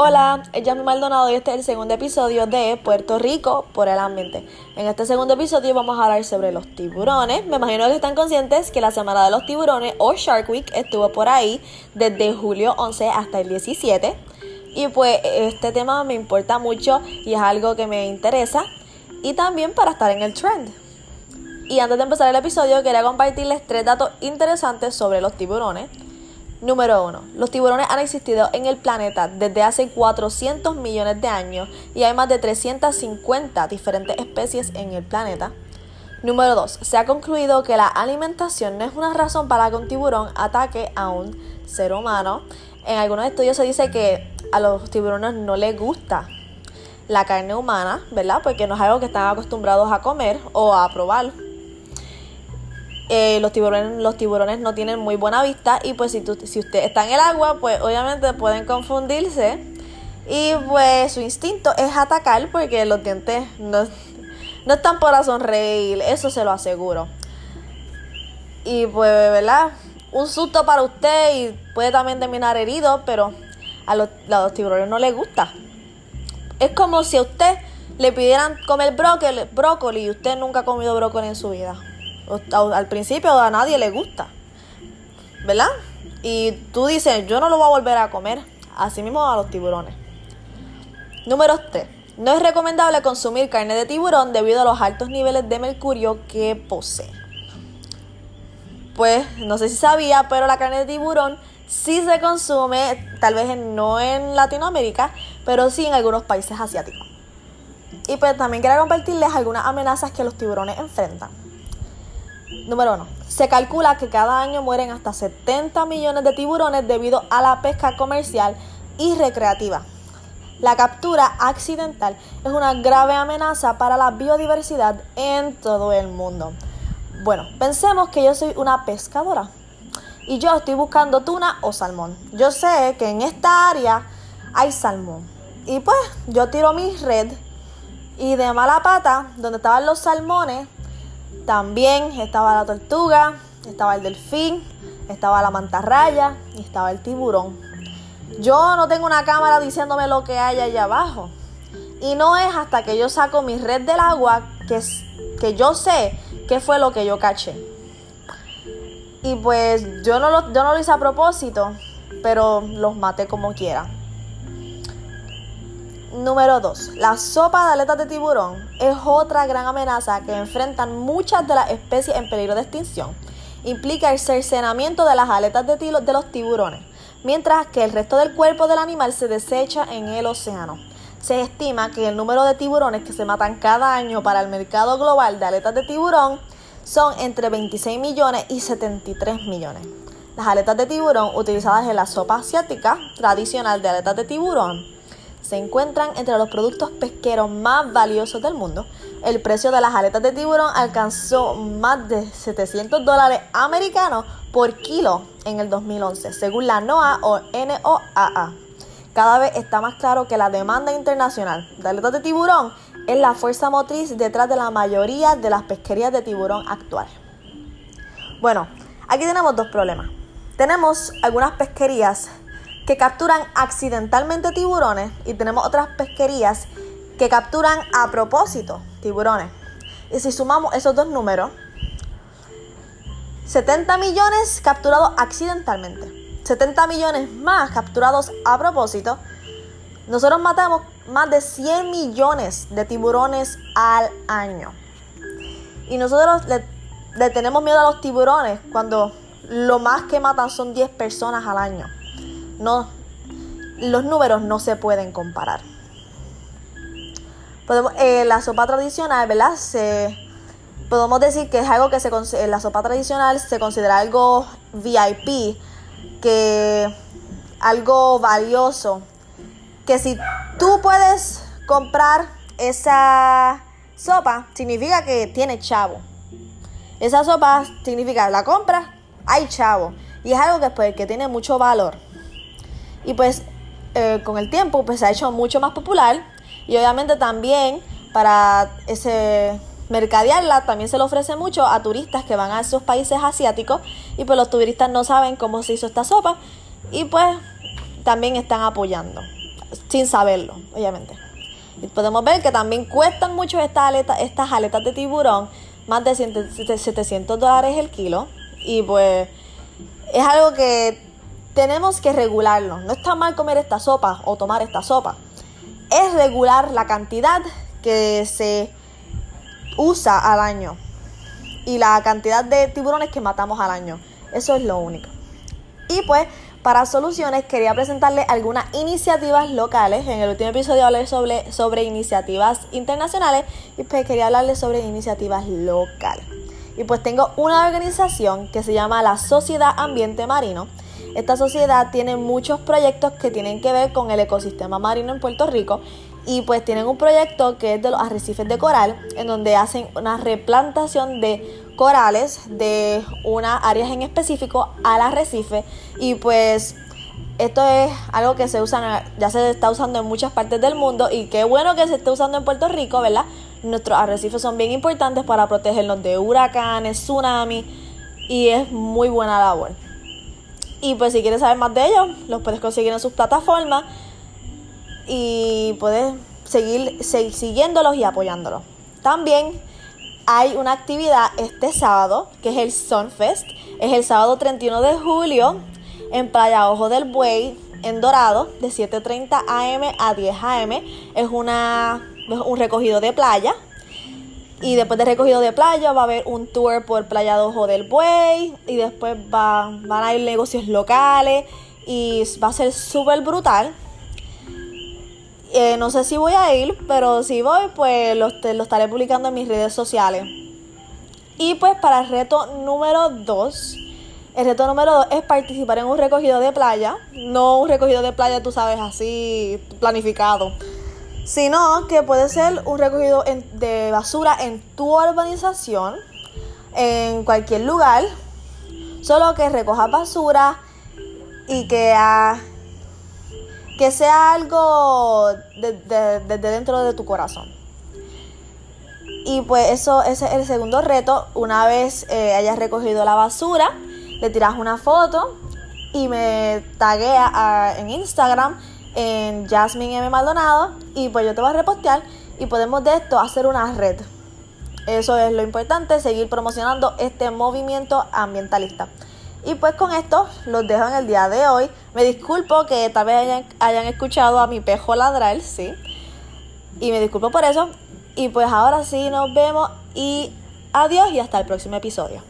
Hola, es Yami Maldonado y este es el segundo episodio de Puerto Rico por el ambiente. En este segundo episodio vamos a hablar sobre los tiburones. Me imagino que están conscientes que la semana de los tiburones o Shark Week estuvo por ahí desde julio 11 hasta el 17. Y pues este tema me importa mucho y es algo que me interesa y también para estar en el trend. Y antes de empezar el episodio quería compartirles tres datos interesantes sobre los tiburones. Número 1. Los tiburones han existido en el planeta desde hace 400 millones de años y hay más de 350 diferentes especies en el planeta. Número 2. Se ha concluido que la alimentación no es una razón para que un tiburón ataque a un ser humano. En algunos estudios se dice que a los tiburones no les gusta la carne humana, ¿verdad? Porque no es algo que están acostumbrados a comer o a probar. Eh, los, tiburones, los tiburones no tienen muy buena vista y pues si, si usted está en el agua, pues obviamente pueden confundirse y pues su instinto es atacar porque los dientes no, no están para sonreír, eso se lo aseguro. Y pues, ¿verdad? Un susto para usted y puede también terminar herido, pero a los, tiburones no les gusta. Es como si a usted le pidieran comer brócoli y usted nunca ha comido brócoli en su vida. Al principio a nadie le gusta, ¿verdad? Y tú dices, yo no lo voy a volver a comer. Así mismo a los tiburones. Número 3. No es recomendable consumir carne de tiburón debido a los altos niveles de mercurio que posee. Pues no sé si sabía, pero la carne de tiburón sí se consume, tal vez no en Latinoamérica, pero sí en algunos países asiáticos. Y pues también quiero compartirles algunas amenazas que los tiburones enfrentan. Número 1. Se calcula que cada año mueren hasta 70 millones de tiburones debido a la pesca comercial y recreativa. La captura accidental es una grave amenaza para la biodiversidad en todo el mundo. Bueno, pensemos que yo soy una pescadora y yo estoy buscando tuna o salmón. Yo sé que en esta área hay salmón. Y pues yo tiro mi red y de mala pata, donde estaban los salmones, también estaba la tortuga, estaba el delfín, estaba la mantarraya y estaba el tiburón. Yo no tengo una cámara diciéndome lo que hay allá abajo. Y no es hasta que yo saco mi red del agua que, que yo sé qué fue lo que yo caché. Y pues yo no, lo, yo no lo hice a propósito, pero los maté como quiera. Número 2. La sopa de aletas de tiburón es otra gran amenaza que enfrentan muchas de las especies en peligro de extinción. Implica el cercenamiento de las aletas de, de los tiburones, mientras que el resto del cuerpo del animal se desecha en el océano. Se estima que el número de tiburones que se matan cada año para el mercado global de aletas de tiburón son entre 26 millones y 73 millones. Las aletas de tiburón utilizadas en la sopa asiática tradicional de aletas de tiburón se encuentran entre los productos pesqueros más valiosos del mundo. El precio de las aletas de tiburón alcanzó más de 700 dólares americanos por kilo en el 2011, según la NOAA o NOAA. Cada vez está más claro que la demanda internacional de aletas de tiburón es la fuerza motriz detrás de la mayoría de las pesquerías de tiburón actuales. Bueno, aquí tenemos dos problemas. Tenemos algunas pesquerías que capturan accidentalmente tiburones y tenemos otras pesquerías que capturan a propósito tiburones. Y si sumamos esos dos números, 70 millones capturados accidentalmente, 70 millones más capturados a propósito, nosotros matamos más de 100 millones de tiburones al año. Y nosotros le, le tenemos miedo a los tiburones cuando lo más que matan son 10 personas al año no, los números no se pueden comparar. Podemos, eh, la sopa tradicional, ¿verdad? Se, podemos decir que es algo que se la sopa tradicional se considera algo VIP, que algo valioso, que si tú puedes comprar esa sopa, significa que tiene chavo. Esa sopa significa la compra, hay chavo. Y es algo que, pues, que tiene mucho valor. Y pues eh, con el tiempo pues se ha hecho mucho más popular y obviamente también para ese mercadearla también se le ofrece mucho a turistas que van a esos países asiáticos y pues los turistas no saben cómo se hizo esta sopa y pues también están apoyando sin saberlo, obviamente. Y podemos ver que también cuestan mucho estas aletas, estas aletas de tiburón, más de 700 dólares el kilo. Y pues es algo que tenemos que regularlo. No está mal comer esta sopa o tomar esta sopa. Es regular la cantidad que se usa al año y la cantidad de tiburones que matamos al año. Eso es lo único. Y pues para soluciones quería presentarles algunas iniciativas locales. En el último episodio hablé sobre, sobre iniciativas internacionales y pues quería hablarles sobre iniciativas locales. Y pues tengo una organización que se llama la Sociedad Ambiente Marino. Esta sociedad tiene muchos proyectos que tienen que ver con el ecosistema marino en Puerto Rico y pues tienen un proyecto que es de los arrecifes de coral, en donde hacen una replantación de corales de unas áreas en específico al arrecife y pues esto es algo que se usa, ya se está usando en muchas partes del mundo y qué bueno que se esté usando en Puerto Rico, ¿verdad? Nuestros arrecifes son bien importantes para protegernos de huracanes, tsunamis y es muy buena labor. Y pues si quieres saber más de ellos, los puedes conseguir en sus plataformas y puedes seguir, seguir siguiéndolos y apoyándolos. También hay una actividad este sábado, que es el Sunfest. Es el sábado 31 de julio en Playa Ojo del Buey, en Dorado, de 7.30 am a 10 am. Es una, un recogido de playa. Y después del recogido de playa va a haber un tour por Playa Ojo del Buey. Y después va, van a ir negocios locales. Y va a ser súper brutal. Eh, no sé si voy a ir, pero si voy, pues lo, lo estaré publicando en mis redes sociales. Y pues para el reto número 2, el reto número 2 es participar en un recogido de playa. No un recogido de playa, tú sabes, así planificado. Sino que puede ser un recogido de basura en tu urbanización, en cualquier lugar. Solo que recoja basura y que que sea algo desde de, dentro de tu corazón. Y pues eso ese es el segundo reto. Una vez eh, hayas recogido la basura, le tiras una foto y me taguea en Instagram en Jasmine M. Maldonado y pues yo te voy a repostear y podemos de esto hacer una red. Eso es lo importante, seguir promocionando este movimiento ambientalista. Y pues con esto los dejo en el día de hoy. Me disculpo que tal vez hayan, escuchado a mi pejo ladrar, sí. Y me disculpo por eso. Y pues ahora sí nos vemos y adiós y hasta el próximo episodio.